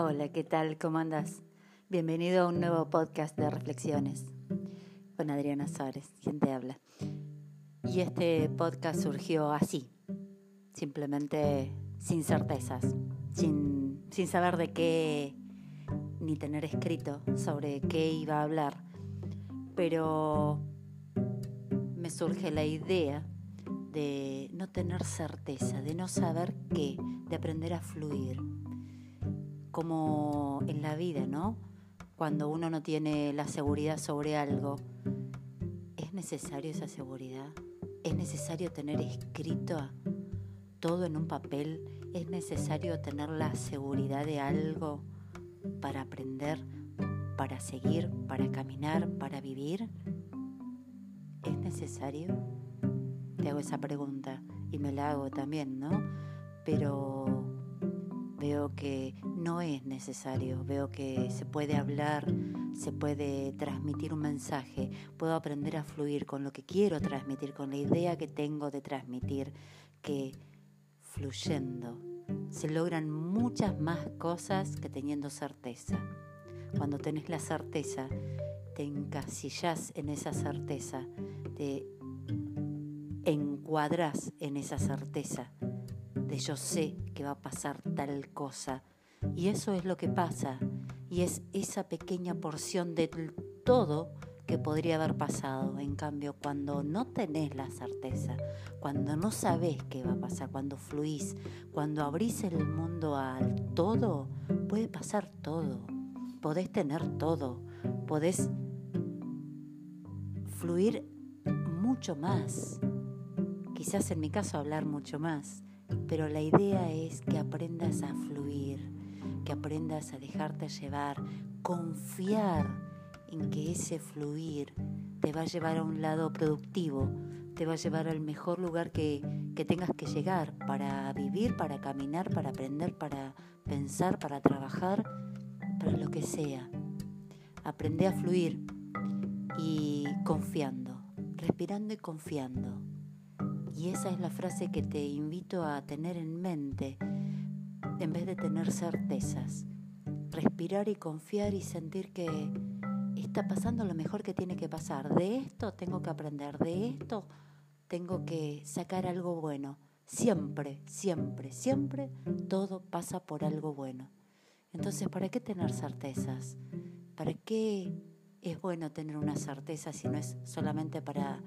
Hola, ¿qué tal? ¿Cómo andas? Bienvenido a un nuevo podcast de reflexiones con Adriana Suárez, quien te habla. Y este podcast surgió así, simplemente sin certezas, sin, sin saber de qué ni tener escrito sobre qué iba a hablar, pero me surge la idea de no tener certeza, de no saber qué, de aprender a fluir como en la vida, ¿no? Cuando uno no tiene la seguridad sobre algo, ¿es necesario esa seguridad? ¿Es necesario tener escrito todo en un papel? ¿Es necesario tener la seguridad de algo para aprender, para seguir, para caminar, para vivir? ¿Es necesario? Te hago esa pregunta y me la hago también, ¿no? Pero veo que no es necesario, veo que se puede hablar, se puede transmitir un mensaje, puedo aprender a fluir con lo que quiero transmitir, con la idea que tengo de transmitir, que fluyendo se logran muchas más cosas que teniendo certeza. Cuando tenés la certeza, te encasillas en esa certeza, te encuadras en esa certeza de yo sé que va a pasar tal cosa. Y eso es lo que pasa. Y es esa pequeña porción del todo que podría haber pasado. En cambio, cuando no tenés la certeza, cuando no sabés qué va a pasar, cuando fluís, cuando abrís el mundo al todo, puede pasar todo. Podés tener todo. Podés fluir mucho más. Quizás en mi caso hablar mucho más pero la idea es que aprendas a fluir, que aprendas a dejarte llevar, confiar en que ese fluir te va a llevar a un lado productivo, te va a llevar al mejor lugar que, que tengas que llegar para vivir, para caminar, para aprender, para pensar, para trabajar, para lo que sea. Aprende a fluir y confiando, respirando y confiando. Y esa es la frase que te invito a tener en mente en vez de tener certezas. Respirar y confiar y sentir que está pasando lo mejor que tiene que pasar. De esto tengo que aprender, de esto tengo que sacar algo bueno. Siempre, siempre, siempre todo pasa por algo bueno. Entonces, ¿para qué tener certezas? ¿Para qué es bueno tener una certeza si no es solamente para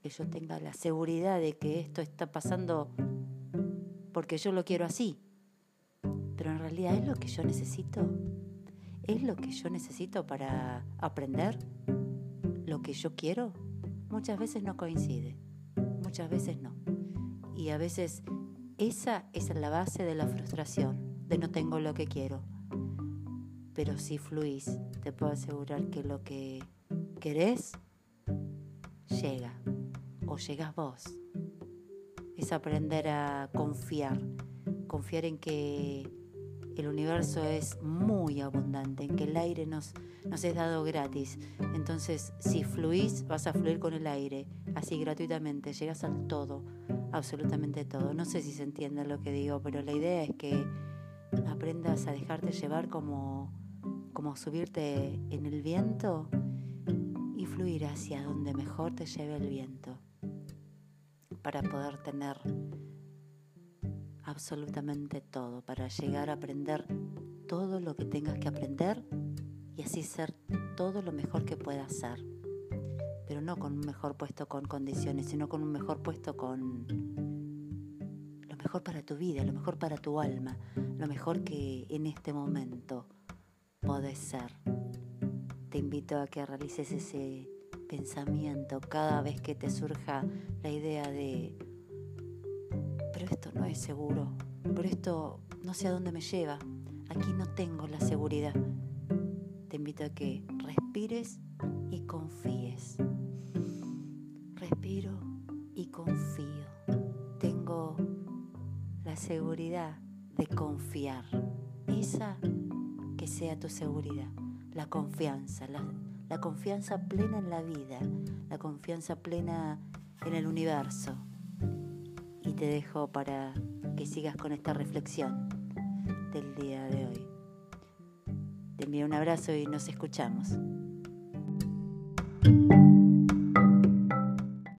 que yo tenga la seguridad de que esto está pasando porque yo lo quiero así. Pero en realidad es lo que yo necesito. Es lo que yo necesito para aprender. Lo que yo quiero. Muchas veces no coincide. Muchas veces no. Y a veces esa es la base de la frustración, de no tengo lo que quiero. Pero si fluís, te puedo asegurar que lo que querés llega o llegas vos. Es aprender a confiar, confiar en que el universo es muy abundante, en que el aire nos, nos es dado gratis. Entonces, si fluís, vas a fluir con el aire, así gratuitamente, llegas al todo, absolutamente todo. No sé si se entiende lo que digo, pero la idea es que aprendas a dejarte llevar como, como subirte en el viento y fluir hacia donde mejor te lleve el viento para poder tener absolutamente todo, para llegar a aprender todo lo que tengas que aprender y así ser todo lo mejor que puedas ser. Pero no con un mejor puesto con condiciones, sino con un mejor puesto con lo mejor para tu vida, lo mejor para tu alma, lo mejor que en este momento podés ser. Te invito a que realices ese pensamiento cada vez que te surja la idea de, pero esto no es seguro, pero esto no sé a dónde me lleva, aquí no tengo la seguridad. Te invito a que respires y confíes. Respiro y confío. Tengo la seguridad de confiar. Esa que sea tu seguridad, la confianza, la, la confianza plena en la vida, la confianza plena en el universo te dejo para que sigas con esta reflexión del día de hoy. Te envío un abrazo y nos escuchamos.